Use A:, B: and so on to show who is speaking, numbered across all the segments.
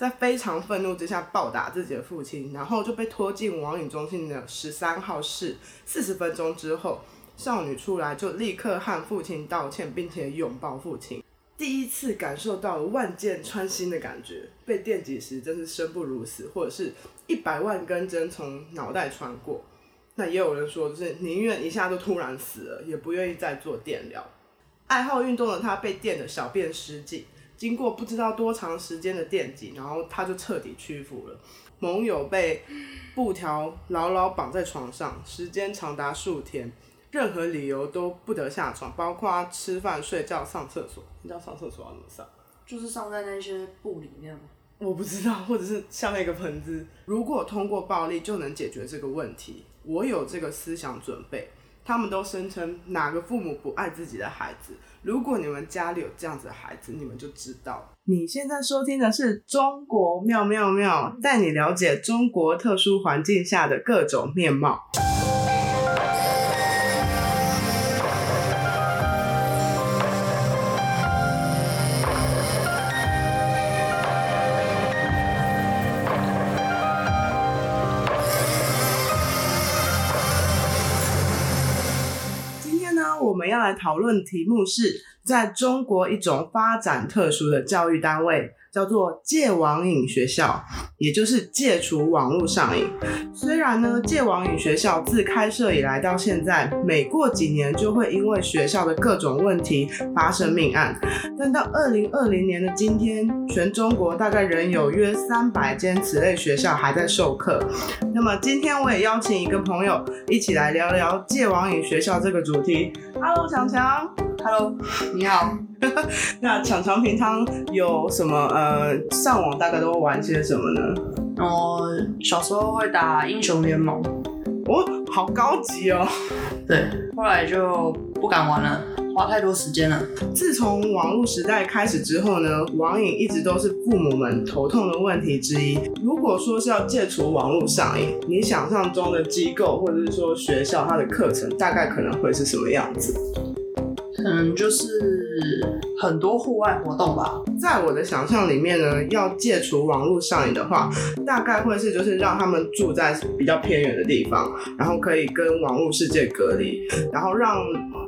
A: 在非常愤怒之下暴打自己的父亲，然后就被拖进网瘾中心的十三号室。四十分钟之后，少女出来就立刻和父亲道歉，并且拥抱父亲。第一次感受到万箭穿心的感觉，被电击时真是生不如死，或者是一百万根针从脑袋穿过。那也有人说，就是宁愿一下就突然死了，也不愿意再做电疗。爱好运动的他被电的小便失禁，经过不知道多长时间的电击，然后他就彻底屈服了。盟友被布条牢牢绑在床上，时间长达数天。任何理由都不得下床，包括吃饭、睡觉、上厕所。你知道上厕所要怎么上？
B: 就是上在那些布里面吗？
A: 我不知道，或者是下面一个盆子。如果通过暴力就能解决这个问题，我有这个思想准备。他们都声称哪个父母不爱自己的孩子？如果你们家里有这样子的孩子，你们就知道。你现在收听的是中国妙妙妙，带你了解中国特殊环境下的各种面貌。来讨论题目是，在中国一种发展特殊的教育单位。叫做戒网瘾学校，也就是戒除网络上瘾。虽然呢，戒网瘾学校自开设以来到现在，每过几年就会因为学校的各种问题发生命案，但到二零二零年的今天，全中国大概仍有约三百间此类学校还在授课。那么今天我也邀请一个朋友一起来聊聊戒网瘾学校这个主题。Hello，强强。
B: Hello，
A: 你好。那常常平常有什么呃上网大概都玩些什么呢？
B: 哦，小时候会打英雄联盟。
A: 哦，好高级哦。
B: 对，后来就不敢玩了，花太多时间了。
A: 自从网络时代开始之后呢，网瘾一直都是父母们头痛的问题之一。如果说是要戒除网络上瘾，你想象中的机构或者是说学校它的课程大概可能会是什么样子？
B: 可能就是很多户外活动吧。
A: 在我的想象里面呢，要戒除网络上瘾的话，大概会是就是让他们住在比较偏远的地方，然后可以跟网络世界隔离，然后让。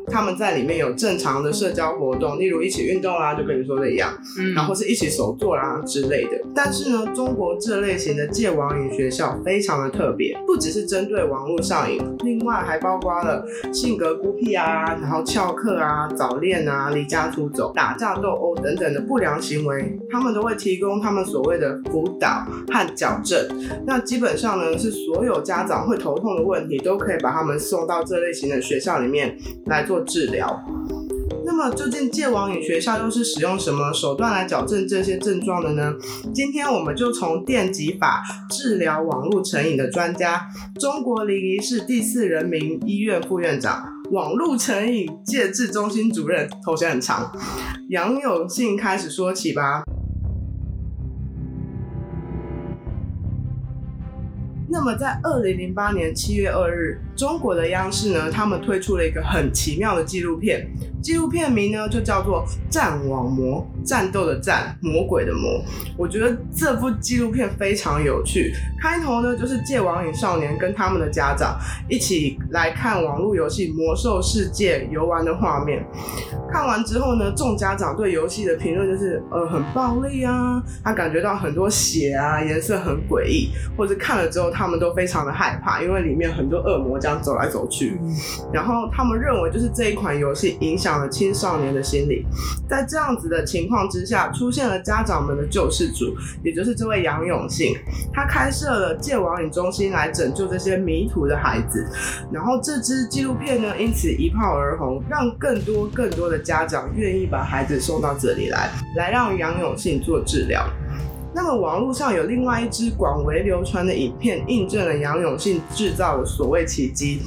A: 他们在里面有正常的社交活动，例如一起运动啦，就跟你说的一样，嗯，然后是一起手作啦之类的。但是呢，中国这类型的戒网瘾学校非常的特别，不只是针对网络上瘾，另外还包括了性格孤僻啊，然后翘课啊、早恋啊、离家出走、打架斗殴等等的不良行为，他们都会提供他们所谓的辅导和矫正。那基本上呢，是所有家长会头痛的问题，都可以把他们送到这类型的学校里面来做。治疗。那么，究竟戒网瘾学校又是使用什么手段来矫正这些症状的呢？今天我们就从电击法治疗网络成瘾的专家，中国临沂市第四人民医院副院长、网络成瘾戒治中心主任，头衔很长，杨永信开始说起吧。那么，在二零零八年七月二日，中国的央视呢，他们推出了一个很奇妙的纪录片。纪录片名呢就叫做《战网魔》，战斗的战，魔鬼的魔。我觉得这部纪录片非常有趣。开头呢就是戒网瘾少年跟他们的家长一起来看网络游戏《魔兽世界》游玩的画面。看完之后呢，众家长对游戏的评论就是呃很暴力啊，他感觉到很多血啊，颜色很诡异，或者看了之后他们都非常的害怕，因为里面很多恶魔这样走来走去。然后他们认为就是这一款游戏影响。了青少年的心理，在这样子的情况之下，出现了家长们的救世主，也就是这位杨永信，他开设了戒网瘾中心来拯救这些迷途的孩子。然后这支纪录片呢，因此一炮而红，让更多更多的家长愿意把孩子送到这里来，来让杨永信做治疗。那么网络上有另外一支广为流传的影片，印证了杨永信制造的所谓奇迹。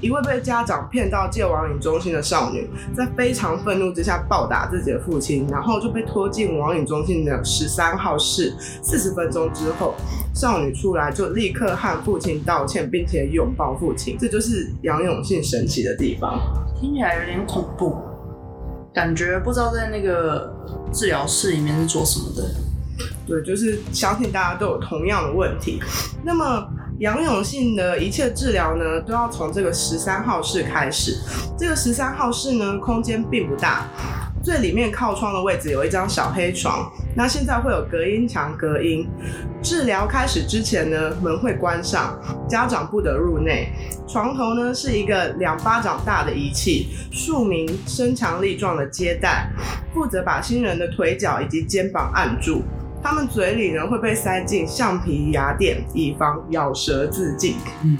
A: 一位被家长骗到戒网瘾中心的少女，在非常愤怒之下暴打自己的父亲，然后就被拖进网瘾中心的十三号室。四十分钟之后，少女出来就立刻和父亲道歉，并且拥抱父亲。这就是杨永信神奇的地方。
B: 听起来有点恐怖，感觉不知道在那个治疗室里面是做什么的。
A: 对，就是相信大家都有同样的问题。那么杨永信的一切治疗呢，都要从这个十三号室开始。这个十三号室呢，空间并不大，最里面靠窗的位置有一张小黑床。那现在会有隔音墙隔音。治疗开始之前呢，门会关上，家长不得入内。床头呢是一个两巴掌大的仪器，数名身强力壮的接待，负责把新人的腿脚以及肩膀按住。他们嘴里呢会被塞进橡皮牙垫，以防咬舌自尽。
B: 嗯，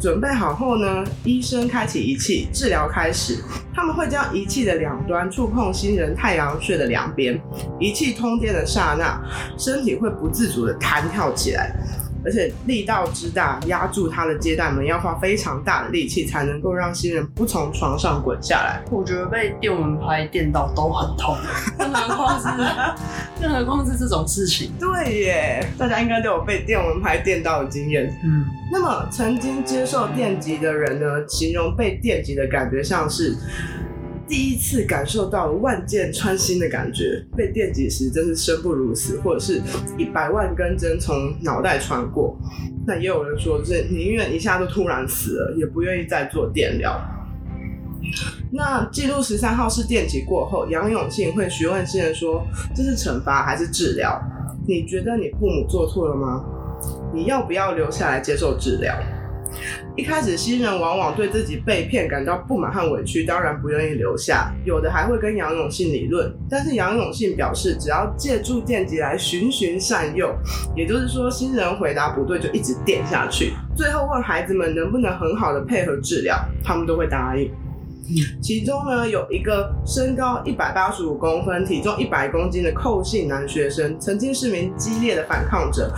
A: 准备好后呢，医生开启仪器，治疗开始。他们会将仪器的两端触碰新人太阳穴的两边，仪器通电的刹那，身体会不自主的弹跳起来。而且力道之大，压住他的接待门要花非常大的力气，才能够让新人不从床上滚下来。
B: 我觉得被电蚊拍电到都很痛，更何况是更何况是这种事情。
A: 对耶，大家应该都有被电蚊拍电到的经验。
B: 嗯，
A: 那么曾经接受电击的人呢，形容被电击的感觉像是。第一次感受到万箭穿心的感觉，被电击时真是生不如死，或者是一百万根针从脑袋穿过。那也有人说，是宁愿一下就突然死了，也不愿意再做电疗。那记录十三号是电击过后，杨永庆会询问新人说：“这是惩罚还是治疗？你觉得你父母做错了吗？你要不要留下来接受治疗？”一开始，新人往往对自己被骗感到不满和委屈，当然不愿意留下。有的还会跟杨永信理论，但是杨永信表示，只要借助电击来循循善诱，也就是说，新人回答不对就一直电下去，最后问孩子们能不能很好的配合治疗，他们都会答应。其中呢，有一个身高一百八十五公分、体重一百公斤的寇姓男学生，曾经是名激烈的反抗者。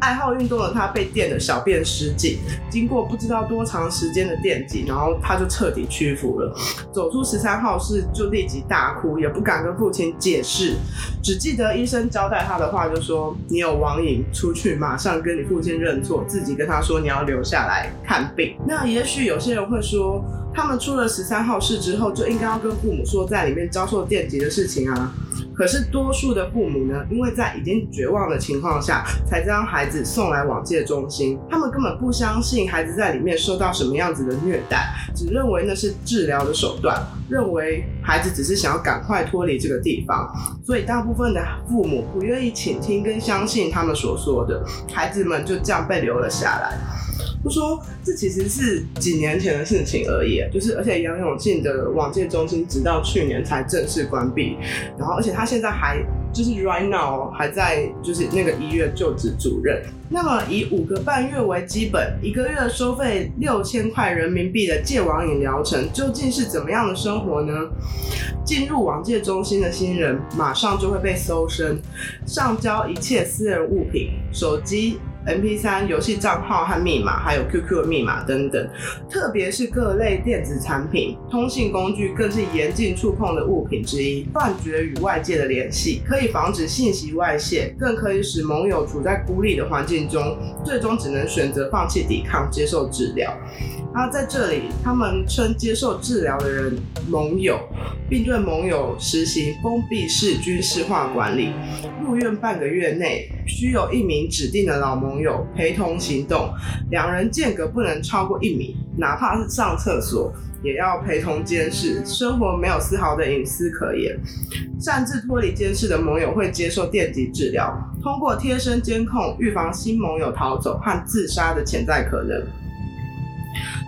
A: 爱好运动的他被电的小便失禁，经过不知道多长时间的电击，然后他就彻底屈服了。走出十三号室就立即大哭，也不敢跟父亲解释，只记得医生交代他的话，就说你有网瘾，出去马上跟你父亲认错，自己跟他说你要留下来看病。那也许有些人会说，他们出了十三号室之后就应该要跟父母说在里面遭受电击的事情啊。可是多数的父母呢，因为在已经绝望的情况下，才将孩子送来网戒中心。他们根本不相信孩子在里面受到什么样子的虐待，只认为那是治疗的手段，认为孩子只是想要赶快脱离这个地方。所以大部分的父母不愿意倾听跟相信他们所说的，孩子们就这样被留了下来。就说这其实是几年前的事情而已，就是而且杨永信的网戒中心直到去年才正式关闭，然后而且他现在还就是 right now 还在就是那个医院就职主任。那么以五个半月为基本，一个月收费六千块人民币的戒网瘾疗程，究竟是怎么样的生活呢？进入网戒中心的新人马上就会被搜身，上交一切私人物品，手机。M P 三游戏账号和密码，还有 Q Q 的密码等等，特别是各类电子产品、通信工具，更是严禁触碰的物品之一。断绝与外界的联系，可以防止信息外泄，更可以使盟友处在孤立的环境中，最终只能选择放弃抵抗，接受治疗。那在这里，他们称接受治疗的人盟友，并对盟友实行封闭式军事化管理。入院半个月内，需有一名指定的老盟友陪同行动，两人间隔不能超过一米，哪怕是上厕所也要陪同监视，生活没有丝毫的隐私可言。擅自脱离监视的盟友会接受电击治疗，通过贴身监控预防新盟友逃走和自杀的潜在可能。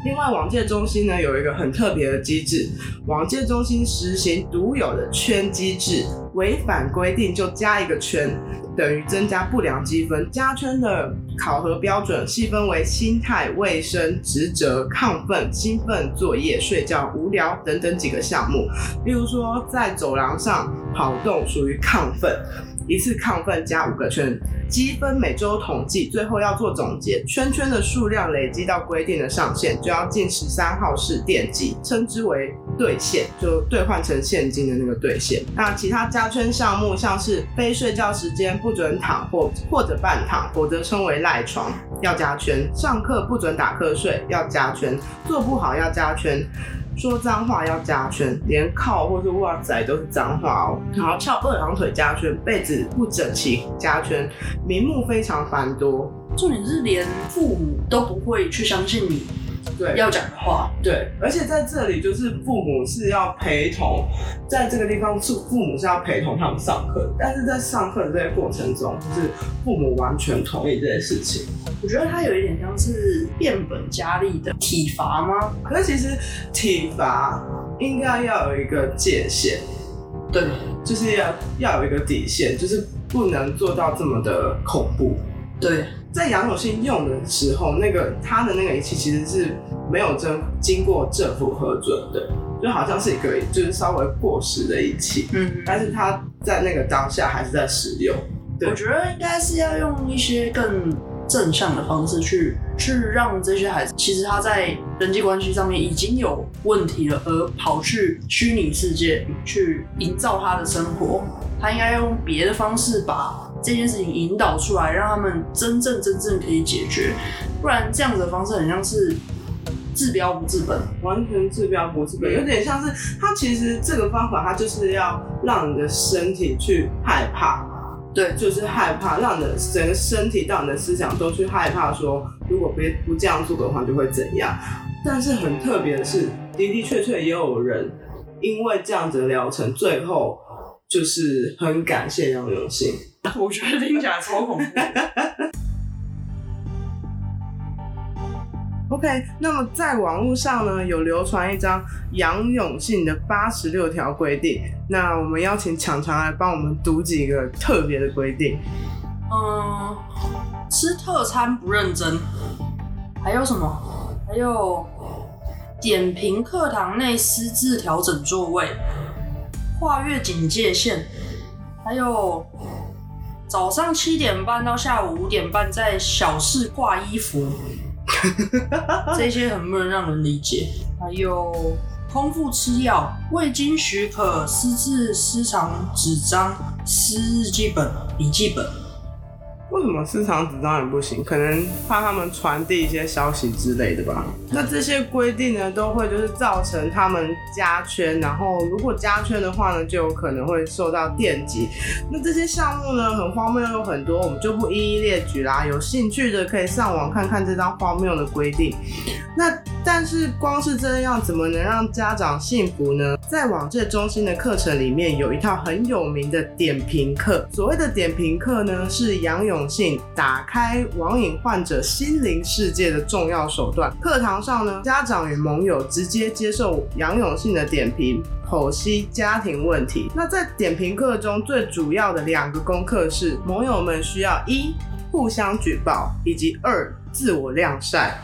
A: 另外，网戒中心呢有一个很特别的机制，网戒中心实行独有的圈机制，违反规定就加一个圈，等于增加不良积分。加圈的考核标准细分为心态、卫生、职责、亢奋、兴奋、作业、睡觉、无聊等等几个项目。例如说，在走廊上跑动属于亢奋。一次亢奋加五个圈，积分每周统计，最后要做总结。圈圈的数量累积到规定的上限，就要进十三号式电击，称之为兑现，就兑换成现金的那个兑现。那其他加圈项目，像是非睡觉时间不准躺或或者半躺，否则称为赖床，要加圈；上课不准打瞌睡，要加圈；做不好要加圈。说脏话要加圈，连靠或是袜仔都是脏话哦。然后翘二郎腿加圈，被子不整齐加圈，名目非常繁多。
B: 重点是连父母都不会去相信你
A: 对，
B: 要讲的话。
A: 对，而且在这里就是父母是要陪同，在这个地方是父母是要陪同他们上课，但是在上课的这个过程中，就是父母完全同意这件事情。
B: 我觉得他有一点像是变本加厉的体罚吗？
A: 可是其实体罚应该要有一个界限，
B: 对，
A: 就是要要有一个底线，就是不能做到这么的恐怖。
B: 对，
A: 在杨永信用的时候，那个他的那个仪器其实是没有经经过政府核准的，就好像是一个就是稍微过时的仪器，
B: 嗯，
A: 但是他在那个当下还是在使用。对
B: 我觉得应该是要用一些更正向的方式去去让这些孩子，其实他在人际关系上面已经有问题了，而跑去虚拟世界去营造他的生活，他应该用别的方式把这件事情引导出来，让他们真正真正可以解决，不然这样子的方式很像是治标不治本。
A: 完全治标不治本，有点像是它其实这个方法，它就是要让你的身体去害怕，
B: 对，
A: 就是害怕，让你的整个身体到你的思想都去害怕说，如果别不这样做的话就会怎样。但是很特别的是，的的确确也有人因为这样子的疗程，最后就是很感谢杨永信。
B: 我觉得听起来超恐怖。
A: OK，那么在网络上呢，有流传一张杨永信的八十六条规定。那我们邀请强强来帮我们读几个特别的规定。
B: 嗯，吃特餐不认真，还有什么？还有点评课堂内私自调整座位，跨越警戒线，还有早上七点半到下午五点半在小市挂衣服，这些很不能让人理解。还有空腹吃药，未经许可私自私藏纸张、私日记本、笔记本。
A: 为什么市场纸张也不行？可能怕他们传递一些消息之类的吧。那这些规定呢，都会就是造成他们加圈，然后如果加圈的话呢，就有可能会受到电击。那这些项目呢，很荒谬，有很多，我们就不一一列举啦。有兴趣的可以上网看看这张荒谬的规定。那但是光是这样，怎么能让家长幸福呢？在网界中心的课程里面，有一套很有名的点评课。所谓的点评课呢，是杨永信打开网瘾患者心灵世界的重要手段。课堂上呢，家长与盟友直接接受杨永信的点评。剖析家庭问题。那在点评课中，最主要的两个功课是，盟友们需要一互相举报，以及二自我晾晒。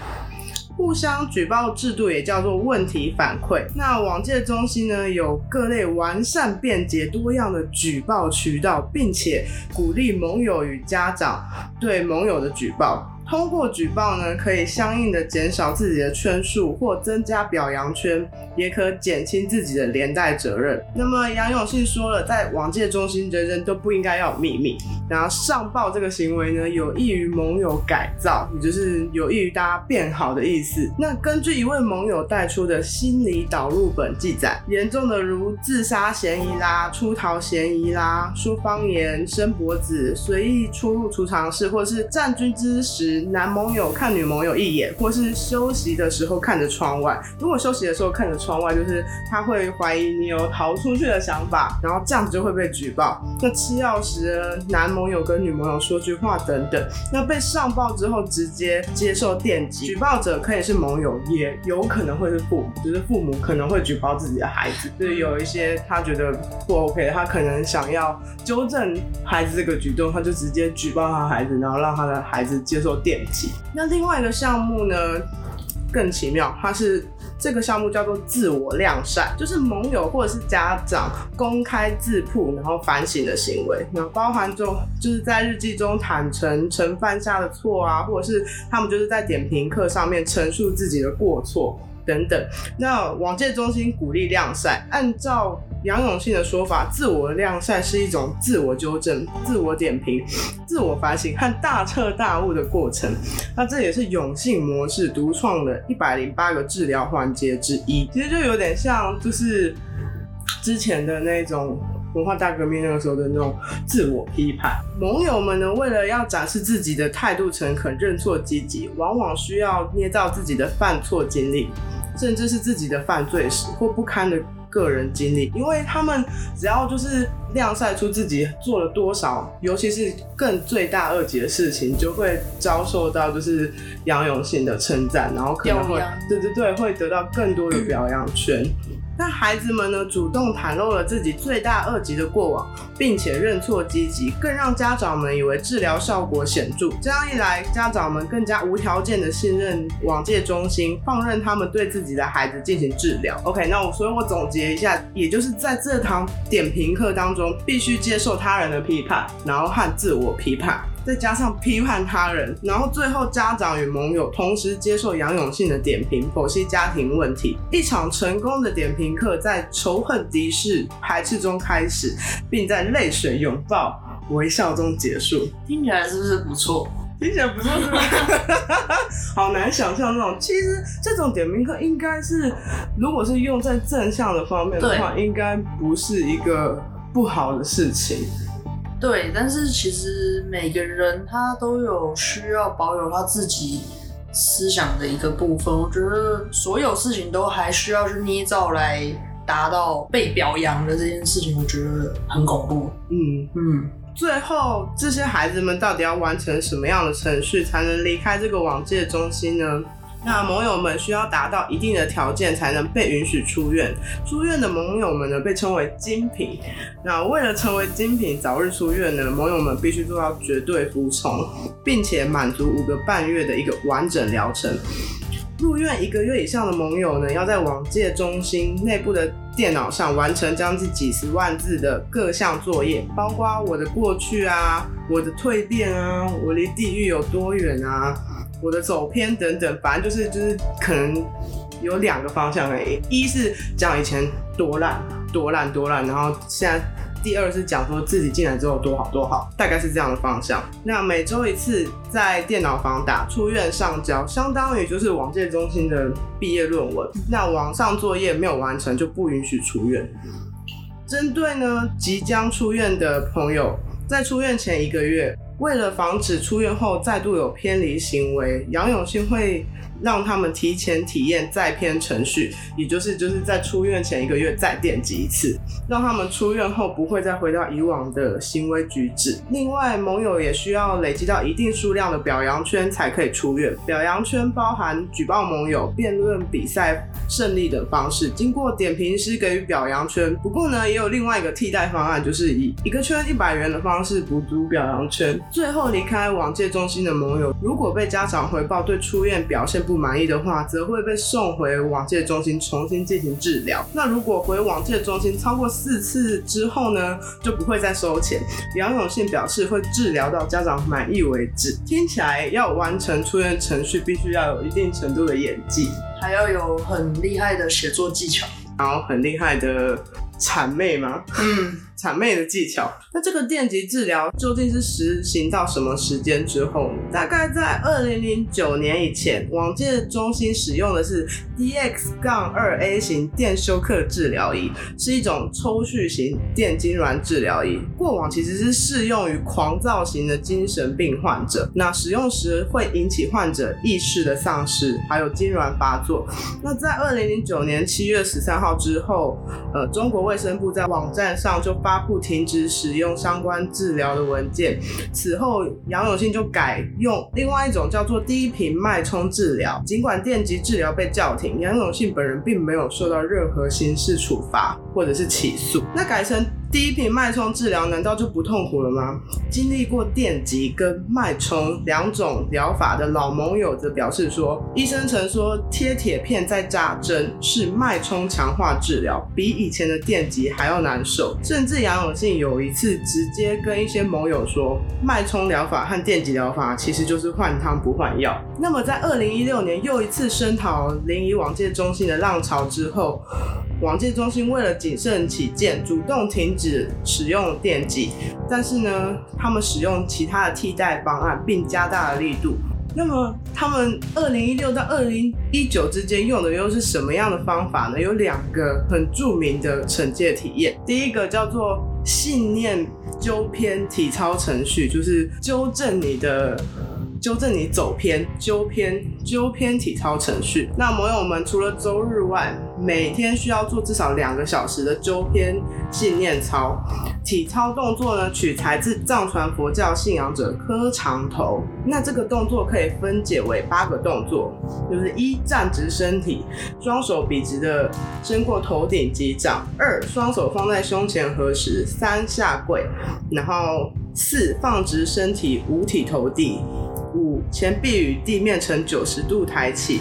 A: 互相举报制度也叫做问题反馈。那网界中心呢，有各类完善、便捷、多样的举报渠道，并且鼓励盟友与家长对盟友的举报。通过举报呢，可以相应的减少自己的圈数或增加表扬圈，也可减轻自己的连带责任。那么杨永信说了，在网界中心，人人都不应该要有秘密。然后上报这个行为呢，有益于盟友改造，也就是有益于大家变好的意思。那根据一位盟友带出的心理导入本记载，严重的如自杀嫌疑啦、出逃嫌疑啦、说方言、伸脖子、随意出入储藏室，或是站军之时，男盟友看女盟友一眼，或是休息的时候看着窗外。如果休息的时候看着窗外，就是他会怀疑你有逃出去的想法，然后这样子就会被举报。那吃药时，男盟友跟女盟友说句话等等，那被上报之后直接接受电击。举报者可以是盟友，也有可能会是父母，就是父母可能会举报自己的孩子，就是有一些他觉得不 OK，他可能想要纠正孩子这个举动，他就直接举报他孩子，然后让他的孩子接受电击。那另外一个项目呢，更奇妙，它是这个项目叫做自我晾晒，就是盟友或者是家长公开自曝，然后反省的行为，那包含中就是在日记中坦诚曾犯下的错啊，或者是他们就是在点评课上面陈述自己的过错。等等，那网界中心鼓励晾晒，按照杨永信的说法，自我晾晒是一种自我纠正、自我点评、自我反省和大彻大悟的过程。那这也是永信模式独创的一百零八个治疗环节之一。其实就有点像，就是之前的那种。文化大革命那个时候的那种自我批判，盟友们呢，为了要展示自己的态度诚恳、认错积极，往往需要捏造自己的犯错经历，甚至是自己的犯罪史或不堪的个人经历，因为他们只要就是晾晒出自己做了多少，尤其是更罪大恶极的事情，就会遭受到就是杨永信的称赞，然后可能会对对对，会得到更多的表扬权。那孩子们呢，主动袒露了自己罪大恶极的过往，并且认错积极，更让家长们以为治疗效果显著。这样一来，家长们更加无条件的信任网界中心，放任他们对自己的孩子进行治疗。OK，那我所以我总结一下，也就是在这堂点评课当中，必须接受他人的批判，然后和自我批判。再加上批判他人，然后最后家长与盟友同时接受杨永信的点评，剖析家庭问题。一场成功的点评课在仇恨、敌视、排斥中开始，并在泪水、拥抱、微笑中结束。
B: 听起来是不是不错？
A: 听起来不错，是吧？好难想象那种。其实这种点名课应该是，如果是用在正向的方面的话，应该不是一个不好的事情。
B: 对，但是其实每个人他都有需要保有他自己思想的一个部分。我觉得所有事情都还需要去捏造来达到被表扬的这件事情，我觉得很恐怖。
A: 嗯嗯。最后，这些孩子们到底要完成什么样的程序才能离开这个网戒中心呢？那盟友们需要达到一定的条件才能被允许出院。出院的盟友们呢，被称为精品。那为了成为精品，早日出院呢，盟友们必须做到绝对服从，并且满足五个半月的一个完整疗程。入院一个月以上的盟友呢，要在网界中心内部的电脑上完成将近几十万字的各项作业，包括我的过去啊，我的蜕变啊，我离地狱有多远啊。我的走偏等等，反正就是就是可能有两个方向而已。一是讲以前多烂多烂多烂，然后现在第二是讲说自己进来之后多好多好，大概是这样的方向。那每周一次在电脑房打出院上交，相当于就是网界中心的毕业论文。那网上作业没有完成就不允许出院。针对呢即将出院的朋友，在出院前一个月。为了防止出院后再度有偏离行为，杨永信会。让他们提前体验再篇程序，也就是就是在出院前一个月再电击一次，让他们出院后不会再回到以往的行为举止。另外，盟友也需要累积到一定数量的表扬圈才可以出院。表扬圈包含举报盟友、辩论比赛胜利等方式，经过点评师给予表扬圈。不过呢，也有另外一个替代方案，就是以一个圈一百元的方式补足表扬圈。最后离开网界中心的盟友，如果被家长回报对出院表现，不满意的话，则会被送回往届中心重新进行治疗。那如果回往届中心超过四次之后呢，就不会再收钱。杨永信表示会治疗到家长满意为止。听起来要完成出院程序，必须要有一定程度的演技，
B: 还要有很厉害的写作技巧，
A: 然后很厉害的谄媚吗？嗯。谄媚的技巧。那这个电极治疗究竟是实行到什么时间之后呢？大概在二零零九年以前，网界中心使用的是 DX 杠二 A 型电休克治疗仪，是一种抽蓄型电痉挛治疗仪。过往其实是适用于狂躁型的精神病患者，那使用时会引起患者意识的丧失，还有痉挛发作。那在二零零九年七月十三号之后，呃，中国卫生部在网站上就发。发布停止使用相关治疗的文件。此后，杨永信就改用另外一种叫做低频脉冲治疗。尽管电极治疗被叫停，杨永信本人并没有受到任何刑事处罚或者是起诉。那改成。第一瓶脉冲治疗难道就不痛苦了吗？经历过电极跟脉冲两种疗法的老盟友则表示说，医生曾说贴铁片再扎针是脉冲强化治疗，比以前的电极还要难受。甚至杨永信有一次直接跟一些盟友说，脉冲疗法和电极疗法其实就是换汤不换药。那么在二零一六年又一次声讨临沂网界中心的浪潮之后。网戒中心为了谨慎起见，主动停止使用电击，但是呢，他们使用其他的替代方案，并加大了力度。那么，他们二零一六到二零一九之间用的又是什么样的方法呢？有两个很著名的惩戒体验，第一个叫做信念纠偏体操程序，就是纠正你的。纠正你走偏、纠偏、纠偏体操程序。那盟友们除了周日外，每天需要做至少两个小时的纠偏信念操。体操动作呢，取材自藏传佛教信仰者磕长头。那这个动作可以分解为八个动作，就是一站直身体，双手笔直的伸过头顶击掌；二双手放在胸前合十；三下跪，然后四放直身体，五体投地。五前臂与地面呈九十度抬起，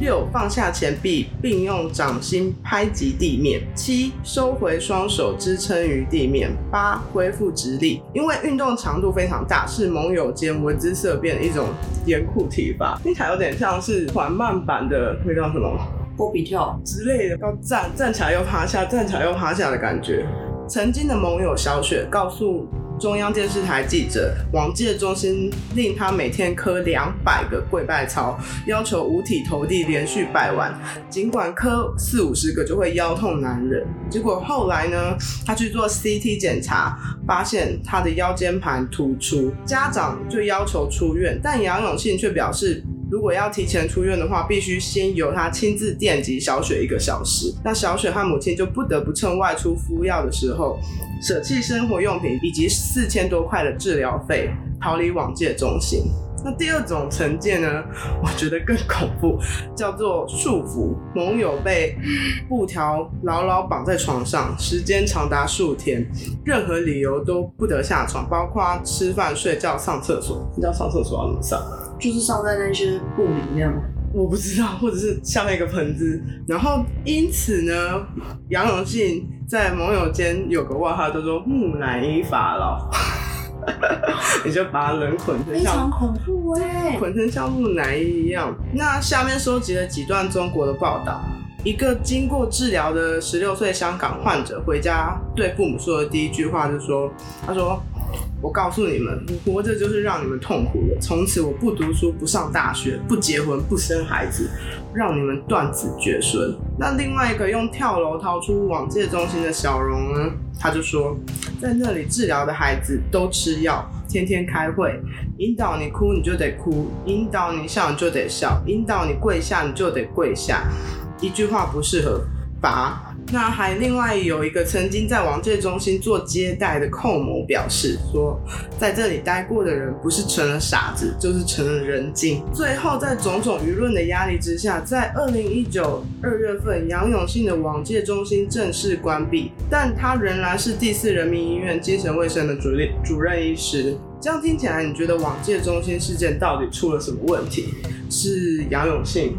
A: 六放下前臂，并用掌心拍击地面。七收回双手支撑于地面。八恢复直立。因为运动强度非常大，是盟友间闻之色变的一种严酷体罚，听起来有点像是缓慢版的那叫什么
B: 波比跳
A: 之类的，要站站起来又趴下，站起来又趴下的感觉。曾经的盟友小雪告诉。中央电视台记者王介中心令他每天磕两百个跪拜操，要求五体投地连续拜完。尽管磕四五十个就会腰痛难忍，结果后来呢，他去做 CT 检查，发现他的腰间盘突出，家长就要求出院，但杨永信却表示。如果要提前出院的话，必须先由他亲自电击小雪一个小时。那小雪和母亲就不得不趁外出敷药的时候，舍弃生活用品以及四千多块的治疗费，逃离网戒中心。那第二种惩戒呢，我觉得更恐怖，叫做束缚。盟友被布条牢牢绑在床上，时间长达数天，任何理由都不得下床，包括吃饭、睡觉、上厕所。你知道上厕所要怎么上？
B: 就是上在那些布里面吗？
A: 我不知道，或者是下面一个盆子。然后因此呢，杨永信在盟友间有个外号叫做“木乃伊法老”，你就把人捆成
B: 非常恐怖哎，
A: 捆成像木乃伊一样。那下面收集了几段中国的报道。一个经过治疗的十六岁香港患者回家对父母说的第一句话就说：“他说。”我告诉你们，活着就是让你们痛苦的。从此我不读书，不上大学，不结婚，不生孩子，让你们断子绝孙。那另外一个用跳楼逃出网戒中心的小荣呢？他就说，在那里治疗的孩子都吃药，天天开会，引导你哭你就得哭，引导你笑你就得笑，引导你跪下你就得跪下，一句话不适合罚。那还另外有一个曾经在王戒中心做接待的寇某表示说，在这里待过的人不是成了傻子，就是成了人精。最后在种种舆论的压力之下，在二零一九二月份，杨永信的王戒中心正式关闭，但他仍然是第四人民医院精神卫生的主任主任医师。这样听起来，你觉得王戒中心事件到底出了什么问题？是杨永信，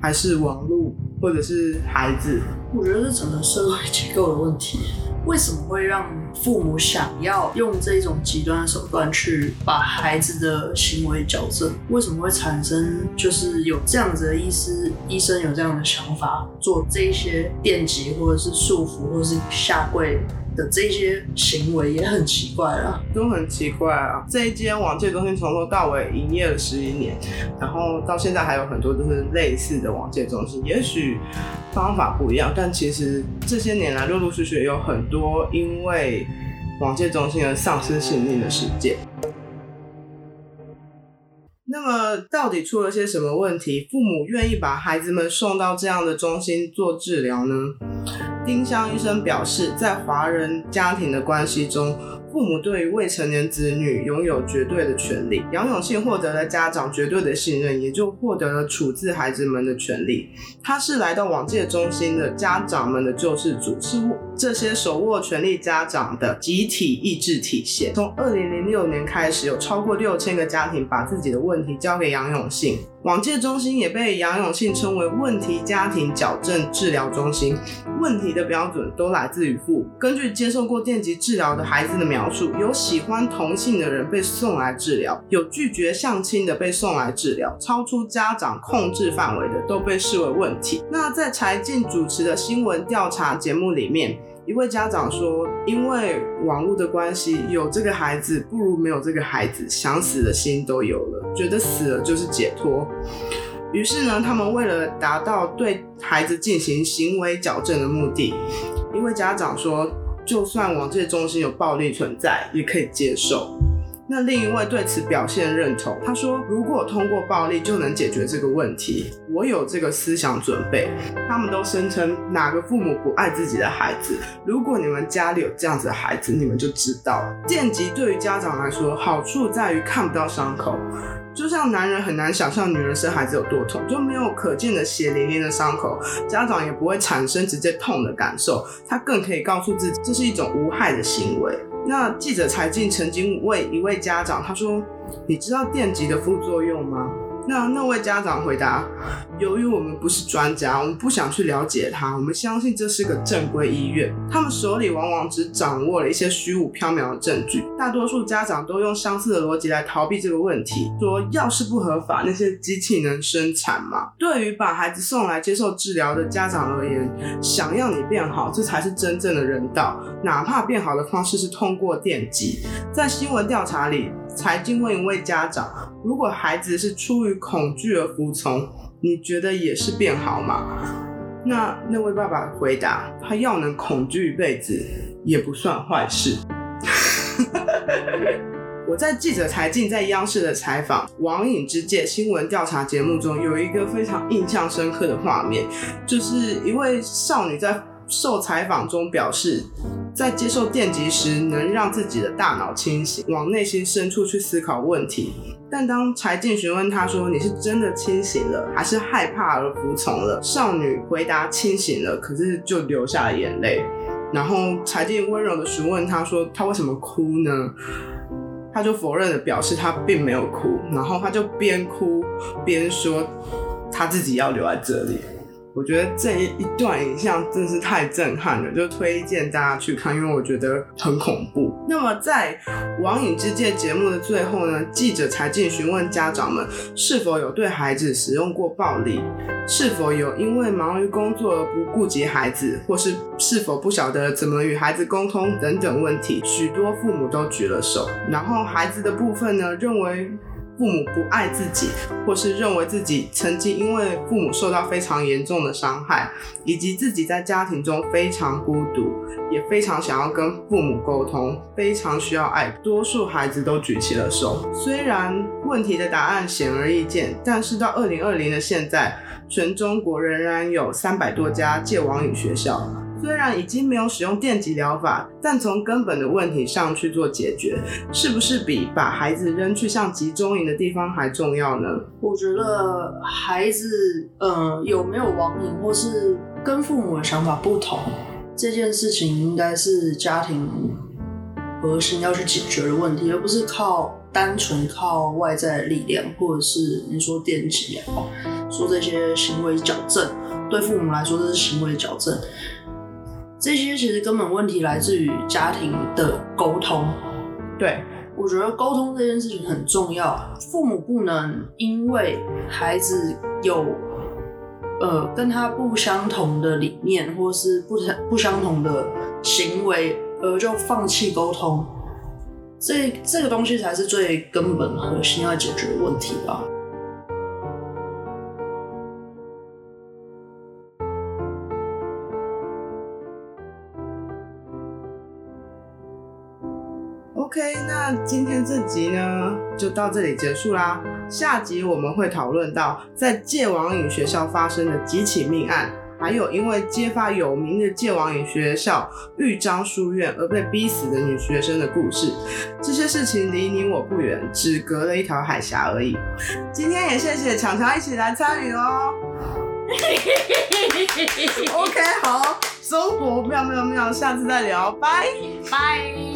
A: 还是网络，或者是孩子？
B: 我觉得是整个社会结构的问题。为什么会让父母想要用这种极端的手段去把孩子的行为矫正？为什么会产生就是有这样子的医师医生有这样的想法，做这些电击或者是束缚或者是下跪？的这些行为也很奇怪啊，
A: 都很奇怪啊。这一间网戒中心从头到尾营业了十一年，然后到现在还有很多就是类似的网戒中心。也许方法不一样，但其实这些年来陆陆续续有很多因为网戒中心而丧失性命的事件。那么到底出了些什么问题？父母愿意把孩子们送到这样的中心做治疗呢？丁香医生表示，在华人家庭的关系中，父母对于未成年子女拥有绝对的权利。杨永信获得了家长绝对的信任，也就获得了处置孩子们的权利。他是来到网戒中心的家长们的救世主，是这些手握权力家长的集体意志体现。从二零零六年开始，有超过六千个家庭把自己的问题交给杨永信。往界中心也被杨永信称为问题家庭矫正治疗中心。问题的标准都来自于父母。根据接受过电极治疗的孩子的描述，有喜欢同性的人被送来治疗，有拒绝相亲的被送来治疗，超出家长控制范围的都被视为问题。那在柴静主持的新闻调查节目里面。一位家长说：“因为网络的关系，有这个孩子不如没有这个孩子，想死的心都有了，觉得死了就是解脱。于是呢，他们为了达到对孩子进行行为矫正的目的，一位家长说，就算网戒中心有暴力存在，也可以接受。”那另一位对此表现认同，他说：“如果通过暴力就能解决这个问题，我有这个思想准备。”他们都声称，哪个父母不爱自己的孩子？如果你们家里有这样子的孩子，你们就知道了。电极对于家长来说，好处在于看不到伤口，就像男人很难想象女人生孩子有多痛，就没有可见的血淋淋的伤口，家长也不会产生直接痛的感受，他更可以告诉自己，这是一种无害的行为。那记者柴静曾经问一位家长，他说：“你知道电极的副作用吗？”那那位家长回答：“由于我们不是专家，我们不想去了解他。我们相信这是个正规医院，他们手里往往只掌握了一些虚无缥缈的证据。大多数家长都用相似的逻辑来逃避这个问题，说药是不合法，那些机器能生产吗？对于把孩子送来接受治疗的家长而言，想要你变好，这才是真正的人道。哪怕变好的方式是通过电击。在新闻调查里。”才经问一位家长：如果孩子是出于恐惧而服从，你觉得也是变好吗？那那位爸爸回答：他要能恐惧一辈子，也不算坏事。我在记者才进在央视的采访《网瘾之界》新闻调查节目中，有一个非常印象深刻的画面，就是一位少女在受采访中表示。在接受电击时，能让自己的大脑清醒，往内心深处去思考问题。但当柴静询问他说：“你是真的清醒了，还是害怕而服从了？”少女回答：“清醒了。”可是就流下了眼泪。然后柴静温柔的询问他说：“他为什么哭呢？”他就否认的表示他并没有哭。然后他就边哭边说：“他自己要留在这里。”我觉得这一一段影像真是太震撼了，就推荐大家去看，因为我觉得很恐怖。那么在《网瘾之界》节目的最后呢，记者才进询问家长们是否有对孩子使用过暴力，是否有因为忙于工作而不顾及孩子，或是是否不晓得怎么与孩子沟通等等问题，许多父母都举了手。然后孩子的部分呢，认为。父母不爱自己，或是认为自己曾经因为父母受到非常严重的伤害，以及自己在家庭中非常孤独，也非常想要跟父母沟通，非常需要爱。多数孩子都举起了手。虽然问题的答案显而易见，但是到二零二零的现在，全中国仍然有三百多家戒网瘾学校。虽然已经没有使用电极疗法，但从根本的问题上去做解决，是不是比把孩子扔去像集中营的地方还重要呢？
B: 我觉得孩子，呃，有没有网瘾，或是跟父母的想法不同，这件事情应该是家庭核心要去解决的问题，而不是靠单纯靠外在的力量，或者是你说电极疗法，说这些行为矫正，对父母来说这是行为矫正。这些其实根本问题来自于家庭的沟通。
A: 对
B: 我觉得沟通这件事情很重要，父母不能因为孩子有呃跟他不相同的理念，或是不不相同的行为，而就放弃沟通。这这个东西才是最根本核心要解决的问题吧。
A: OK，那今天这集呢就到这里结束啦。下集我们会讨论到在戒网瘾学校发生的几起命案，还有因为揭发有名的戒网瘾学校豫章书院而被逼死的女学生的故事。这些事情离你我不远，只隔了一条海峡而已。今天也谢谢强强一起来参与哦。OK，好。中国妙妙妙，下次再聊，拜。
B: 拜。